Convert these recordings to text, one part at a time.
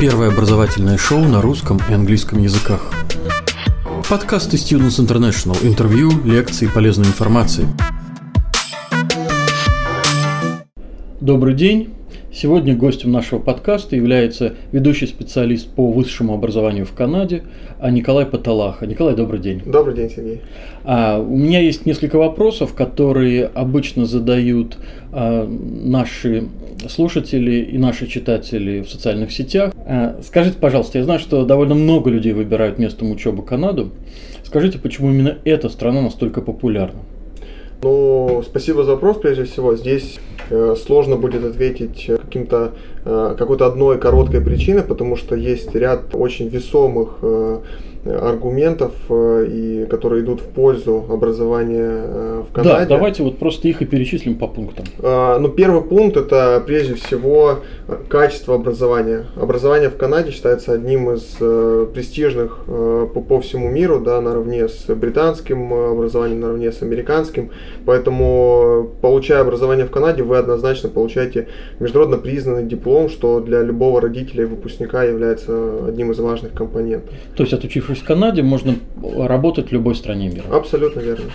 Первое образовательное шоу на русском и английском языках. Подкасты Students International. Интервью, лекции, полезной информации. Добрый день. Сегодня гостем нашего подкаста является ведущий специалист по высшему образованию в Канаде а Николай Паталаха. Николай, добрый день. Добрый день, Сергей. А, у меня есть несколько вопросов, которые обычно задают а, наши слушатели и наши читатели в социальных сетях. А, скажите, пожалуйста, я знаю, что довольно много людей выбирают местом учебы Канаду. Скажите, почему именно эта страна настолько популярна? Ну, спасибо за вопрос, прежде всего. Здесь сложно будет ответить каким-то э, какой-то одной короткой причиной, потому что есть ряд очень весомых э, аргументов, э, и, которые идут в пользу образования э, в Канаде. Да, давайте вот просто их и перечислим по пунктам. А, ну, первый пункт это прежде всего качество образования. Образование в Канаде считается одним из э, престижных по, по всему миру, да, наравне с британским образованием, наравне с американским. Поэтому, получая образование в Канаде, вы однозначно получаете международно признанный диплом, что для любого родителя и выпускника является одним из важных компонентов. То есть, отучившись в Канаде, можно работать в любой стране мира. Абсолютно верно.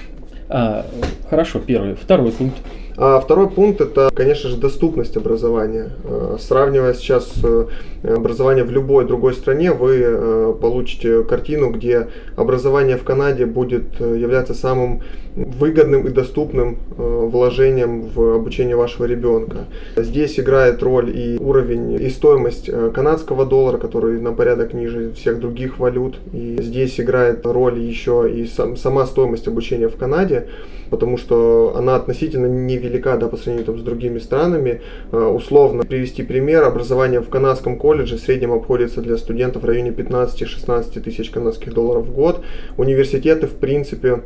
А, хорошо, первый. Второй пункт. А второй пункт это, конечно же, доступность образования. А, сравнивая сейчас э, образование в любой другой стране, вы э, получите картину, где образование в Канаде будет э, являться самым выгодным и доступным вложением в обучение вашего ребенка. Здесь играет роль и уровень, и стоимость канадского доллара, который на порядок ниже всех других валют. И здесь играет роль еще и сама стоимость обучения в Канаде потому что она относительно невелика да, по сравнению там, с другими странами. Э, условно привести пример, образование в канадском колледже в среднем обходится для студентов в районе 15-16 тысяч канадских долларов в год. Университеты, в принципе,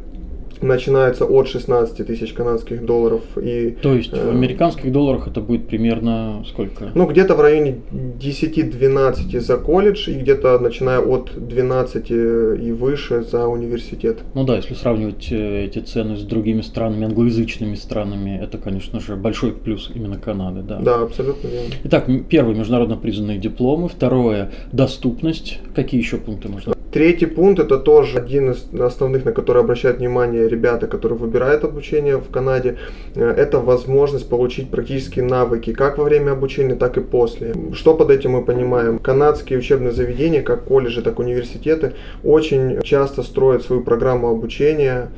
начинаются от 16 тысяч канадских долларов. И, То есть в э, американских долларах это будет примерно сколько? Ну, где-то в районе 10-12 за колледж и где-то начиная от 12 и выше за университет. Ну да, если сравнивать э, эти цены с другими странами, англоязычными странами, это, конечно же, большой плюс именно Канады. Да, да абсолютно верно. Итак, первый международно признанные дипломы, второе доступность. Какие еще пункты можно? Третий пункт это тоже один из основных, на который обращают внимание ребята, которые выбирают обучение в Канаде. Э, это возможность получить практические навыки как во время обучения, так и после. Что под этим мы понимаем? Канадские учебные заведения, как колледжи, так и университеты, очень часто строят свою программу обучения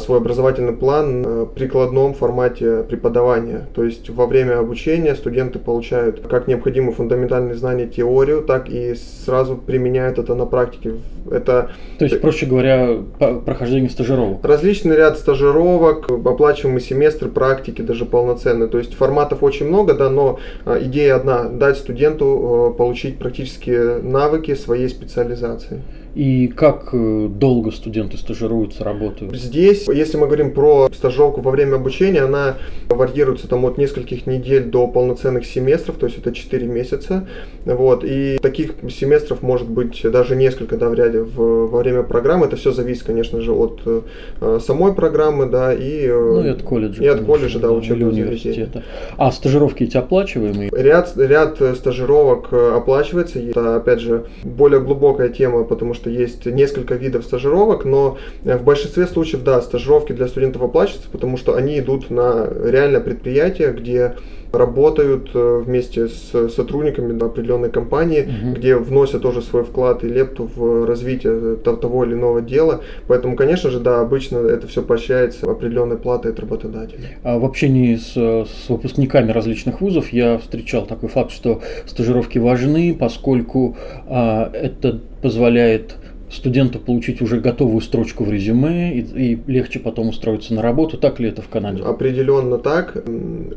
свой образовательный план в прикладном формате преподавания. То есть во время обучения студенты получают как необходимые фундаментальные знания теорию, так и сразу применяют это на практике. Это, То есть, проще говоря, прохождение стажировок? Различный ряд стажировок, оплачиваемый семестр практики, даже полноценный. То есть форматов очень много, да, но э, идея одна – дать студенту э, получить практические навыки своей специализации. И как э, долго студенты стажируются, работают? Здесь, если мы говорим про стажировку во время обучения, она варьируется там от нескольких недель до полноценных семестров, то есть это 4 месяца. Вот. И таких семестров может быть даже несколько да, в ряде в, во время программы. Это все зависит, конечно же, от э, самой программы, да, и, э, ну, и от колледжа. И от колледжа, да, учебного университета. А стажировки эти оплачиваемые? Ряд, ряд стажировок э, оплачивается. Это, опять же, более глубокая тема, потому что есть несколько видов стажировок, но э, в большинстве случаев, да, стажировки для студентов оплачиваются, потому что они идут на реальное предприятие, где работают э, вместе с сотрудниками определенной компании, угу. где вносят тоже свой вклад и лепту в развитие того или иного дела. Поэтому, конечно же, да, обычно это все поощряется определенной платой от работодателя. А в общении с, с выпускниками различных вузов я встречал такой факт, что стажировки важны, поскольку а, это позволяет студенту получить уже готовую строчку в резюме и, и легче потом устроиться на работу. Так ли это в Канаде? Определенно так.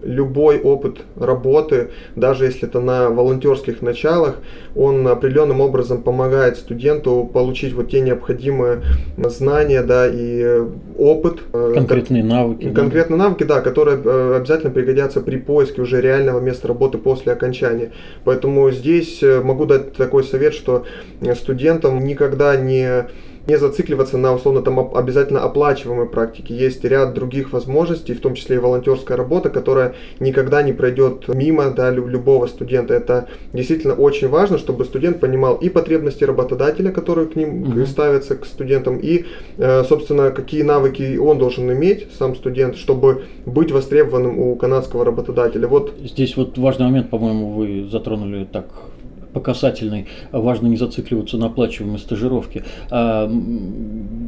Любой опыт работы, даже если это на волонтерских началах, он определенным образом помогает студенту получить вот те необходимые знания, да, и опыт. Э, Конкретные навыки. Конкретные да. навыки, да, которые э, обязательно пригодятся при поиске уже реального места работы после окончания. Поэтому здесь э, могу дать такой совет, что студентам никогда не не зацикливаться на условно там обязательно оплачиваемой практике. Есть ряд других возможностей, в том числе и волонтерская работа, которая никогда не пройдет мимо да, любого студента. Это действительно очень важно, чтобы студент понимал и потребности работодателя, которые к ним угу. ставятся к студентам, и, э, собственно, какие навыки он должен иметь, сам студент, чтобы быть востребованным у канадского работодателя. Вот. Здесь вот важный момент, по-моему, вы затронули так по касательной важно не зацикливаться на оплачиваемой стажировке. А,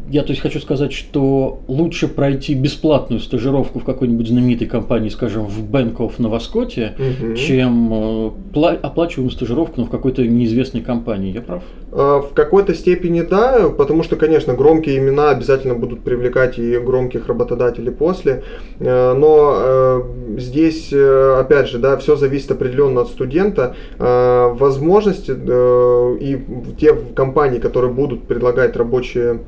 я то есть хочу сказать, что лучше пройти бесплатную стажировку в какой-нибудь знаменитой компании, скажем, в Bank of Новоскоте, угу. чем э, оплачиваемую стажировку но в какой-то неизвестной компании. Я прав? А, в какой-то степени да, потому что, конечно, громкие имена обязательно будут привлекать и громких работодателей после. Э, но э, здесь, опять же, да, все зависит определенно от студента. Возможно, возможности э, и те компании, которые будут предлагать рабочие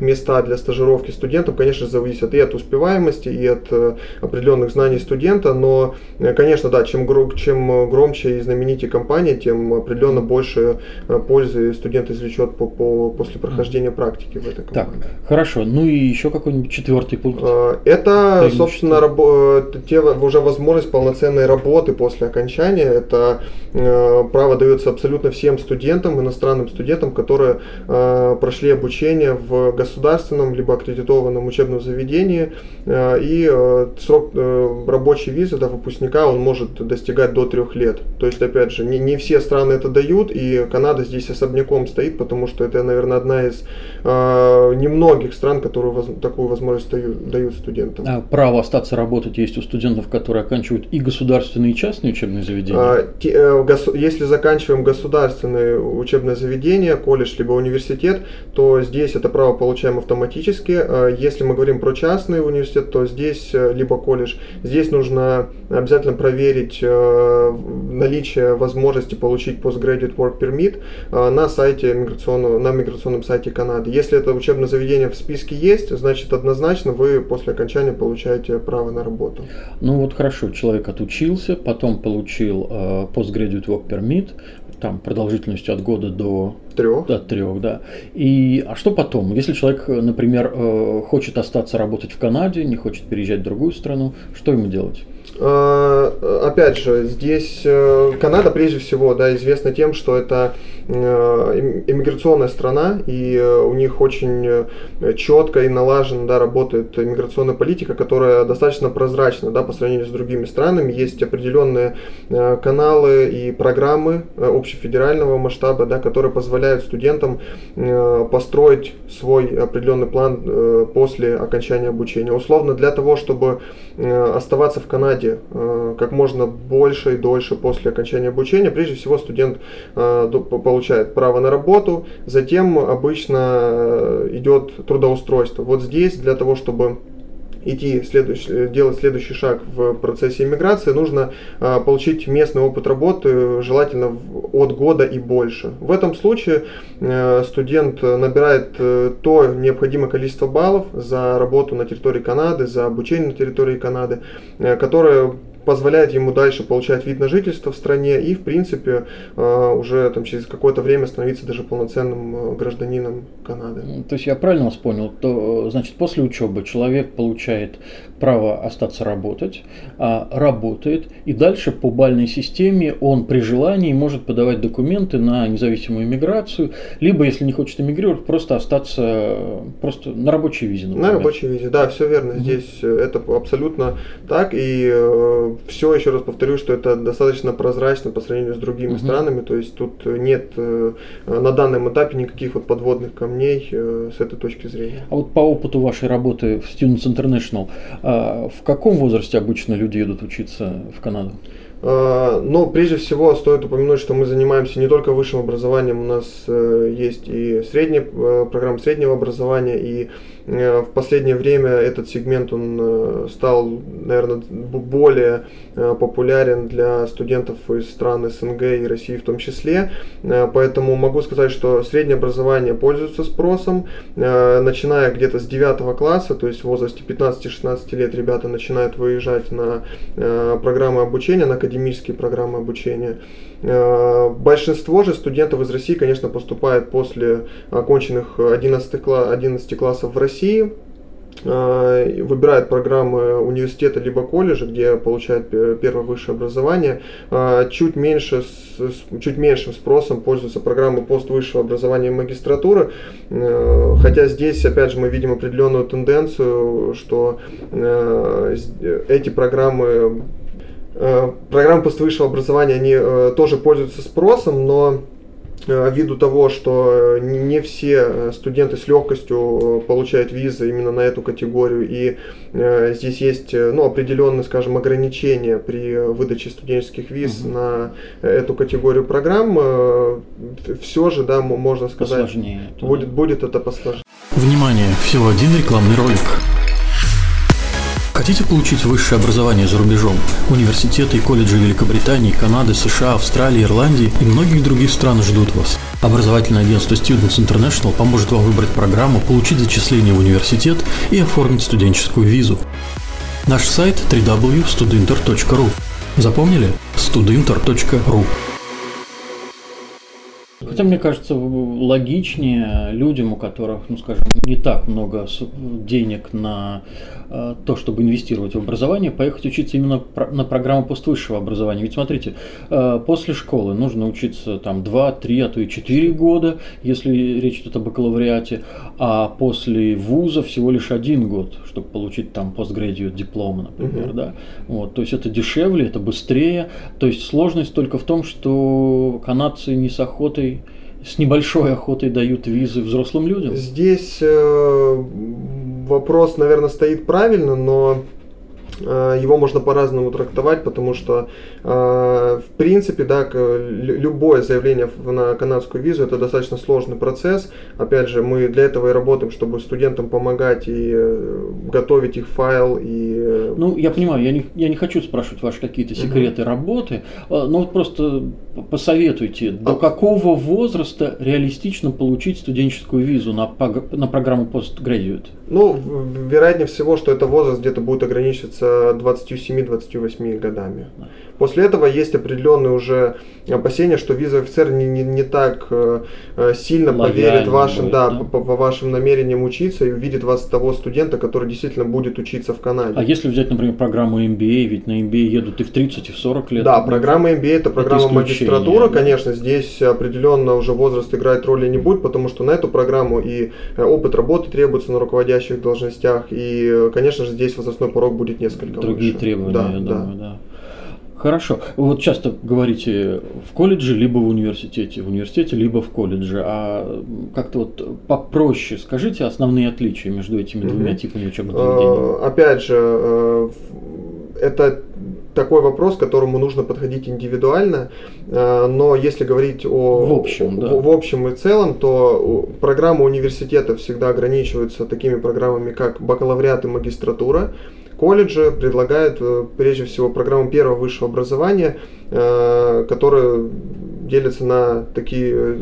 места для стажировки студентам, конечно, зависят и от успеваемости, и от э, определенных знаний студента, но, э, конечно, да, чем, чем громче и знаменитее компания, тем определенно больше э, пользы студент извлечет по, по, после прохождения практики в этой компании. Так, хорошо. Ну и еще какой-нибудь четвертый пункт? Это, собственно, рабо- те, уже возможность полноценной работы после окончания. Это право дается абсолютно всем студентам, иностранным студентам, которые прошли обучение в государственном государственном либо аккредитованном учебном заведении, э, и э, срок э, рабочей визы да, выпускника он может достигать до трех лет. То есть, опять же, не, не все страны это дают, и Канада здесь особняком стоит, потому что это, наверное, одна из немногих стран, которые воз, такую возможность дают, дают студентам. А право остаться работать есть у студентов, которые оканчивают и государственные, и частные учебные заведения? А, те, э, если заканчиваем государственное учебное заведение, колледж либо университет, то здесь это право получать получаем автоматически. Э, если мы говорим про частный университет, то здесь, э, либо колледж, здесь нужно обязательно проверить э, наличие возможности получить Postgraduate Work Permit на сайте миграционного, на миграционном сайте Канады. Если это учебное заведение в списке есть, значит однозначно вы после окончания получаете право на работу. Ну вот хорошо, человек отучился, потом получил Postgraduate Work Permit, там продолжительностью от года до трех. От трех, да. И а что потом? Если человек, например, э, хочет остаться работать в Канаде, не хочет переезжать в другую страну, что ему делать? А, опять же, здесь э, Канада прежде всего да, известна тем, что это э, иммиграционная страна, и э, у них очень четко и налаженно да, работает иммиграционная политика, которая достаточно прозрачна да, по сравнению с другими странами. Есть определенные каналы и программы общефедерального масштаба, да, которые позволяют студентам построить свой определенный план после окончания обучения. Условно, для того, чтобы оставаться в Канаде Э, как можно больше и дольше после окончания обучения. Прежде всего студент э, получает право на работу, затем обычно э, идет трудоустройство. Вот здесь для того, чтобы идти следующий, делать следующий шаг в процессе иммиграции, нужно а, получить местный опыт работы, желательно от года и больше. В этом случае а, студент набирает а, то необходимое количество баллов за работу на территории Канады, за обучение на территории Канады, а, которое позволяет ему дальше получать вид на жительство в стране и, в принципе, э, уже там, через какое-то время становиться даже полноценным э, гражданином Канады. То есть я правильно вас понял, то значит после учебы человек получает право остаться работать, а работает, и дальше по бальной системе он при желании может подавать документы на независимую иммиграцию, либо, если не хочет эмигрировать, просто остаться просто на рабочей визе. Например. На рабочей визе, да, все верно. Mm-hmm. Здесь э, это абсолютно так, и все, еще раз повторю, что это достаточно прозрачно по сравнению с другими угу. странами, то есть тут нет э, на данном этапе никаких вот подводных камней э, с этой точки зрения. А вот по опыту вашей работы в Students International, а в каком возрасте обычно люди едут учиться в Канаду? А, но прежде всего стоит упомянуть, что мы занимаемся не только высшим образованием, у нас э, есть и средняя программа среднего образования, и Э, в последнее время этот сегмент он э, стал, наверное, более э, популярен для студентов из стран СНГ и России в том числе. Поэтому могу сказать, что среднее образование пользуется спросом. Начиная где-то с 9 класса, то есть в возрасте 15-16 лет ребята начинают выезжать на программы обучения, на академические программы обучения. Большинство же студентов из России, конечно, поступает после оконченных 11, 11 классов в России, Э, выбирает программы университета либо колледжа, где получает первое высшее образование, э, чуть, меньше, чуть меньшим спросом пользуются программы поствысшего образования и магистратуры, э, хотя здесь, опять же, мы видим определенную тенденцию, что эти программы Программы поствысшего образования, они тоже пользуются спросом, но Э, ввиду того, что не все э, студенты с легкостью получают визы именно на эту категорию, и э, здесь есть ну, определенные, скажем, ограничения при выдаче студенческих виз угу. на эту категорию программ, все же, да, можно сказать, посложнее, будет, будет это посложнее. Внимание, всего один рекламный ролик. Хотите получить высшее образование за рубежом? Университеты и колледжи Великобритании, Канады, США, Австралии, Ирландии и многих других стран ждут вас. Образовательное агентство Students International поможет вам выбрать программу, получить зачисление в университет и оформить студенческую визу. Наш сайт www.studinter.ru Запомнили? studinter.ru Хотя, мне кажется, логичнее людям, у которых, ну, скажем, не так много денег на то, чтобы инвестировать в образование, поехать учиться именно на программу поствысшего образования. Ведь смотрите, э, после школы нужно учиться там 2, 3, а то и 4 года, если речь идет о бакалавриате, а после вуза всего лишь один год, чтобы получить там постградиат диплома, например, угу. да. Вот, то есть это дешевле, это быстрее. То есть сложность только в том, что канадцы не с охотой с небольшой охотой дают визы взрослым людям? Здесь э, вопрос, наверное, стоит правильно, но его можно по-разному трактовать, потому что, э, в принципе, да, любое заявление на канадскую визу это достаточно сложный процесс. Опять же, мы для этого и работаем, чтобы студентам помогать и э, готовить их файл. И... Ну, я понимаю, я не, я не хочу спрашивать ваши какие-то секреты угу. работы, но вот просто посоветуйте, до а... какого возраста реалистично получить студенческую визу на, на программу Postgraduate? Ну, вероятнее всего, что это возраст где-то будет ограничиваться 27-28 годами. После этого есть определенные уже опасения, что визовый офицер не, не, не так э, э сильно Лояльный поверит вашим, будет, да, да? По, по вашим намерениям учиться и увидит вас того студента, который действительно будет учиться в Канаде. А если взять, например, программу MBA, ведь на MBA едут и в 30, и в 40 лет. Да, программа MBA это программа это магистратура, да? конечно, здесь определенно уже возраст играет роли не будет, потому что на эту программу и э, опыт работы требуется на руководящих должностях, и, конечно же, здесь возрастной порог будет несколько Другие выше. требования, да, я да. думаю, да. Хорошо. Вы вот часто говорите в колледже, либо в университете, в университете, либо в колледже. А как-то вот попроще скажите основные отличия между этими двумя типами учебных заведений. Э, опять же, э, это такой вопрос, к которому нужно подходить индивидуально, э, но если говорить о в общем, да. в, в общем и целом, то программы университета всегда ограничиваются такими программами, как бакалавриат и магистратура колледжи предлагают э, прежде всего программу первого высшего образования, э, которая делится на такие э,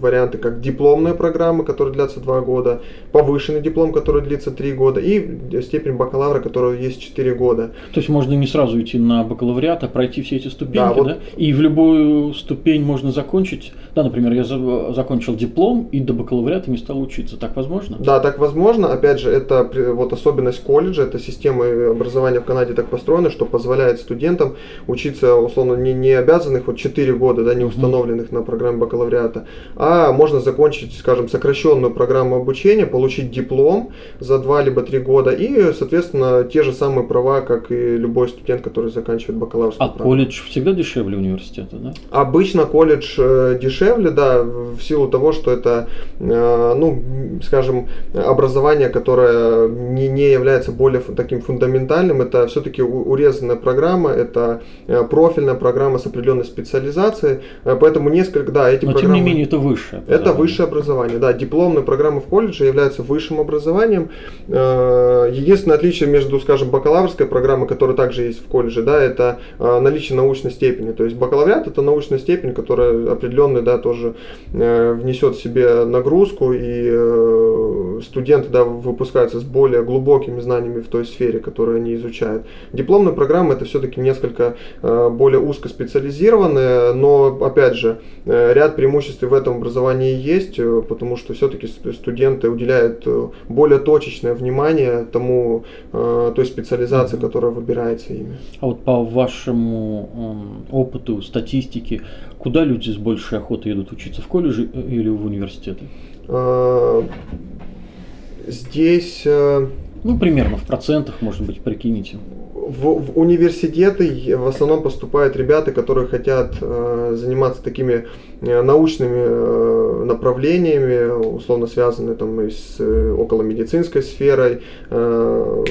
варианты, как дипломная программа, которая длится 2 года, повышенный диплом, который длится 3 года, и степень бакалавра, которая есть 4 года. То есть можно не сразу идти на бакалавриат, а пройти все эти ступеньки, да? Вот, да? И в любую ступень можно закончить. Да, например, я закончил диплом и до бакалавриата не стал учиться. Так возможно? Да, так возможно. Опять же, это вот особенность колледжа, это система образования в Канаде так построена, что позволяет студентам учиться, условно, не, не обязанных вот 4 года, да, не установленных установленных на программе бакалавриата, а можно закончить, скажем, сокращенную программу обучения, получить диплом за два либо три года и, соответственно, те же самые права, как и любой студент, который заканчивает бакалаврскую А программу. колледж всегда дешевле университета, да? Обычно колледж э, дешевле, да, в силу того, что это, э, ну, скажем, образование, которое не, не является более таким фундаментальным, это все-таки урезанная программа, это э, профильная программа с определенной специализацией, Поэтому несколько, да, эти Но программы... тем не менее это высшее Это высшее образование, да. Дипломные программы в колледже являются высшим образованием. Единственное отличие между, скажем, бакалаврской программой, которая также есть в колледже, да, это наличие научной степени. То есть бакалавриат это научная степень, которая определенный, да, тоже внесет в себе нагрузку, и студенты, да, выпускаются с более глубокими знаниями в той сфере, которую они изучают. Дипломная программа это все-таки несколько более узкоспециализированная, но, опять же, ряд преимуществ в этом образовании есть, потому что все-таки студенты уделяют более точечное внимание тому, той специализации, которая выбирается ими. А вот по вашему опыту, статистике, куда люди с большей охотой идут учиться, в колледже или в университеты? Здесь... Ну, примерно в процентах, может быть, прикинете в, в университеты в основном поступают ребята, которые хотят э, заниматься такими э, научными э, направлениями, условно связанные там и с э, околомедицинской сферой, э,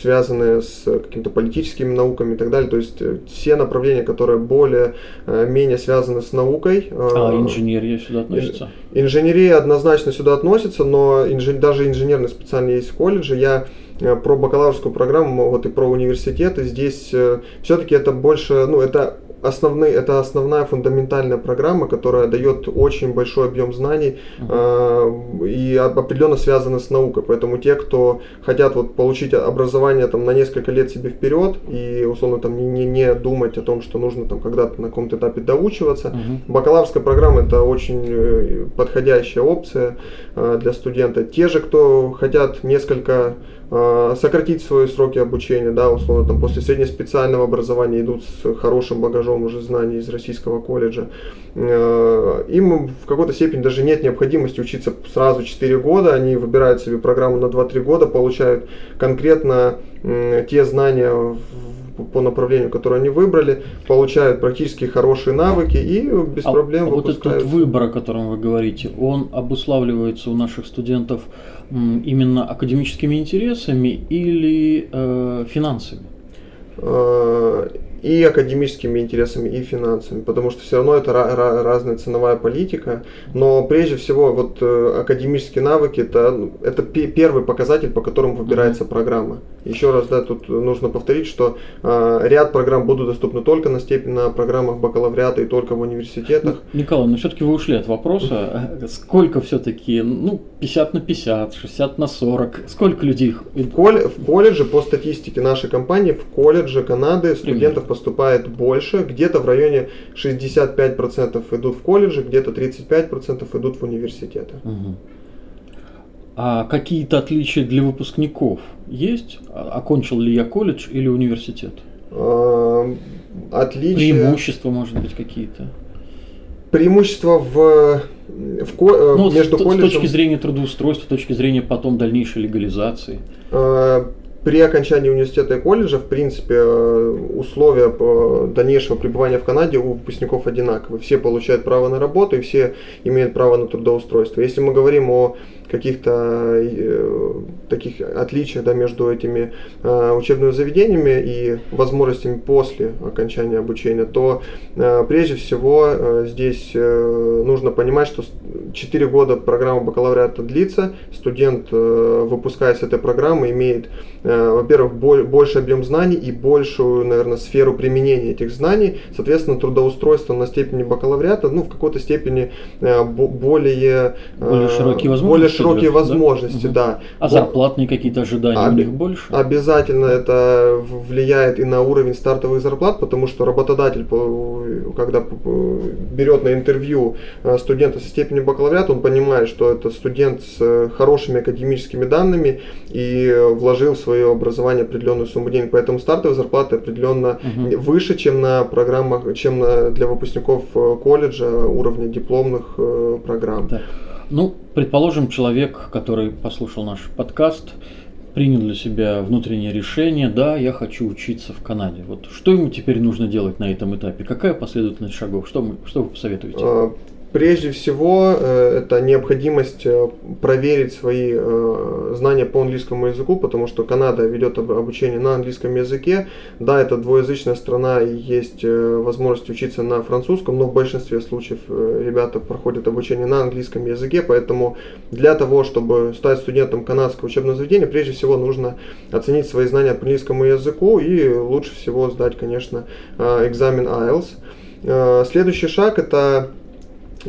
связанные с какими-то политическими науками и так далее. То есть э, все направления, которые более-менее э, связаны с наукой. Э, а инженерия сюда относится? Инженерия однозначно сюда относится, но инжен, даже инженерные специальные есть в колледже. Я про бакалаврскую программу, вот и про университеты, здесь э, все-таки это больше, ну, это основные, это основная фундаментальная программа, которая дает очень большой объем знаний э, и определенно связана с наукой. Поэтому те, кто хотят вот получить образование там на несколько лет себе вперед и условно там не, не думать о том, что нужно там когда-то на каком-то этапе доучиваться, uh-huh. бакалаврская программа это очень э, подходящая опция э, для студента. Те же, кто хотят несколько э, сократить свои сроки обучения, да, условно там после среднеспециального образования идут с хорошим багажом уже знаний из российского колледжа. Э, им в какой-то степени даже нет необходимости учиться сразу 4 года, они выбирают себе программу на 2-3 года, получают конкретно те знания по направлению, которое они выбрали, получают практически хорошие навыки и без а, проблем а вот этот выбор, о котором вы говорите, он обуславливается у наших студентов именно академическими интересами или э, финансами? Э, и академическими интересами, и финансами, потому что все равно это разная ценовая политика, но прежде всего вот э, академические навыки это, ну, это первый показатель, по которому выбирается mm-hmm. программа. Еще раз, да, тут нужно повторить, что э, ряд программ будут доступны только на степень на программах бакалавриата и только в университетах. Ну, Николай, но все-таки вы ушли от вопроса, сколько все-таки, ну, 50 на 50, 60 на 40, сколько людей? В, колледже, в колледже, по статистике нашей компании, в колледже Канады студентов поступает больше, где-то в районе 65% идут в колледжи, где-то 35% идут в университеты. Угу. А какие-то отличия для выпускников есть? А, окончил ли я колледж или университет? А, отличия... Преимущества, может быть, какие-то? Преимущества в, в ко... Э, ну, между с, колледжем... С точки зрения трудоустройства, с точки зрения потом дальнейшей легализации. При окончании университета и колледжа, в принципе, э, условия дальнейшего пребывания в Канаде у выпускников одинаковые. Все получают право на работу и все имеют право на трудоустройство. Если мы говорим о каких-то э, таких отличиях да, между этими э, учебными заведениями и возможностями после окончания обучения, то э, прежде всего э, здесь э, нужно понимать, что 4 года программа бакалавриата длится, студент, э, выпускаясь с этой программы, имеет, э, во-первых, бо- больше объем знаний и большую, наверное, сферу применения этих знаний, соответственно, трудоустройство на степени бакалавриата, ну, в какой-то степени э, более, э, более широкие возможности. Более широкие возможности, да. да. А зарплатные какие-то ожидания Об... у них больше? Обязательно это влияет и на уровень стартовых зарплат, потому что работодатель, когда берет на интервью э, студента со степенью бакалавриата, он понимает, что это студент с э, хорошими академическими данными и вложил в свое образование определенную сумму денег. Поэтому стартовые зарплаты определенно угу. выше, чем на программах, чем на, для выпускников э, колледжа уровня дипломных программ. Да. Ну, предположим, человек, который послушал наш подкаст, принял для себя внутреннее решение, да, я хочу учиться в Канаде. Вот что ему теперь нужно делать на этом этапе? Какая последовательность шагов? Что, мы, что вы посоветуете? Прежде всего, э, это необходимость э, проверить свои э, знания по английскому языку, потому что Канада ведет обучение на английском языке. Да, это двуязычная страна и есть возможность учиться на французском, но в большинстве случаев ребята проходят обучение на английском языке, поэтому для того, чтобы стать студентом канадского учебного заведения, прежде всего нужно оценить свои знания по английскому языку и лучше всего сдать, конечно, экзамен IELTS. Следующий шаг это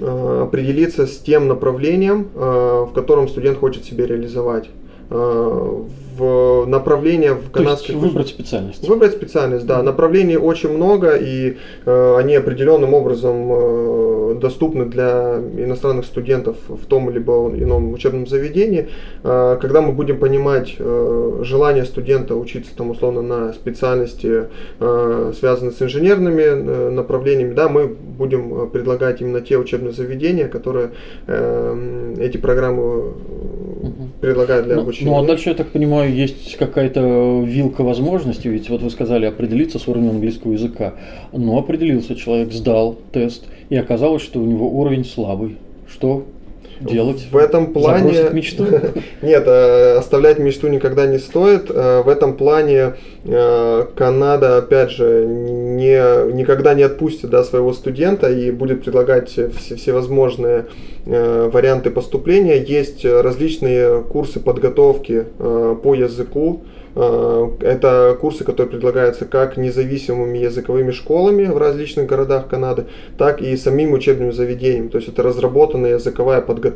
определиться с тем направлением, э, в котором студент хочет себя реализовать. Э, в направление в канадской... То есть выбрать специальность. Выбрать специальность, да. Направлений очень много, и э, они определенным образом э, доступны для иностранных студентов в том либо ином учебном заведении. Э, когда мы будем понимать э, желание студента учиться там условно на специальности, э, связанной с инженерными э, направлениями, да, мы будем предлагать именно те учебные заведения, которые э, эти программы предлагают для ну, обучения. Ну а дальше, я так понимаю, есть какая-то вилка возможностей, ведь вот вы сказали определиться с уровнем английского языка. Но определился человек, сдал тест, и оказалось, что у него уровень слабый. Что делать? В этом плане... Забросить мечту? Нет, э, оставлять мечту никогда не стоит. Э, в этом плане э, Канада, опять же, не, никогда не отпустит да, своего студента и будет предлагать все, всевозможные варианты поступления. Есть различные курсы подготовки по языку, это курсы, которые предлагаются как независимыми языковыми школами в различных городах Канады, так и самим учебным заведением. То есть это разработанная языковая подготовка,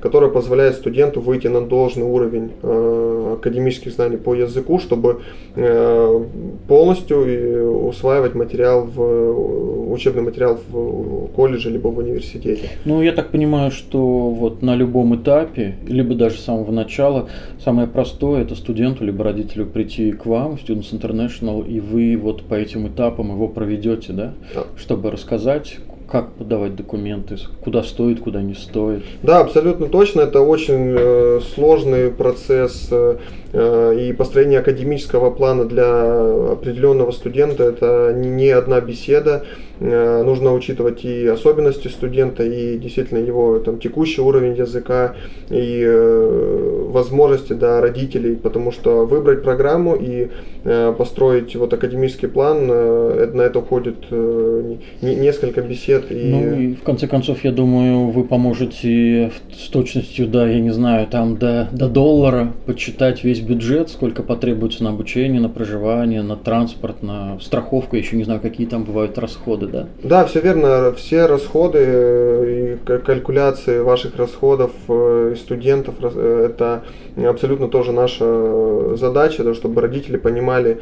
которая позволяет студенту выйти на должный уровень э, академических знаний по языку, чтобы э, полностью усваивать материал в учебный материал в колледже либо в университете. Ну, я так понимаю, что вот на любом этапе, либо даже с самого начала, самое простое это студенту либо родителю прийти к вам, Students International, и вы вот по этим этапам его проведете, да? да. Чтобы рассказать, как подавать документы, куда стоит, куда не стоит. Да, абсолютно точно. Это очень э, сложный процесс э, и построение академического плана для определенного студента. Это не одна беседа. Э, нужно учитывать и особенности студента, и действительно его там, текущий уровень языка, и э, возможности да, родителей, потому что выбрать программу и э, построить вот академический план, э, на это уходит э, не, несколько бесед. И... Ну и в конце концов, я думаю, вы поможете с точностью, да, я не знаю, там до, до доллара подсчитать весь бюджет, сколько потребуется на обучение, на проживание, на транспорт, на страховку, еще не знаю, какие там бывают расходы расходы, да? Да, все верно. Все расходы э, и калькуляции ваших расходов э, студентов э, это абсолютно тоже наша задача, да, чтобы родители понимали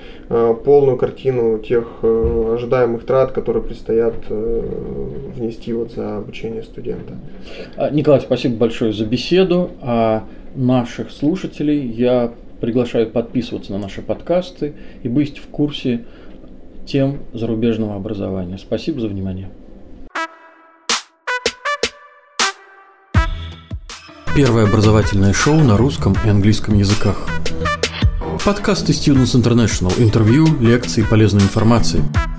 полную картину тех ожидаемых трат, которые предстоят внести вот за обучение студента. А, Николай, спасибо большое за беседу. А наших слушателей я приглашаю подписываться на наши подкасты и быть в курсе тем зарубежного образования. Спасибо за внимание. Первое образовательное шоу на русском и английском языках. Подкасты Students International. Интервью, лекции, полезной информации –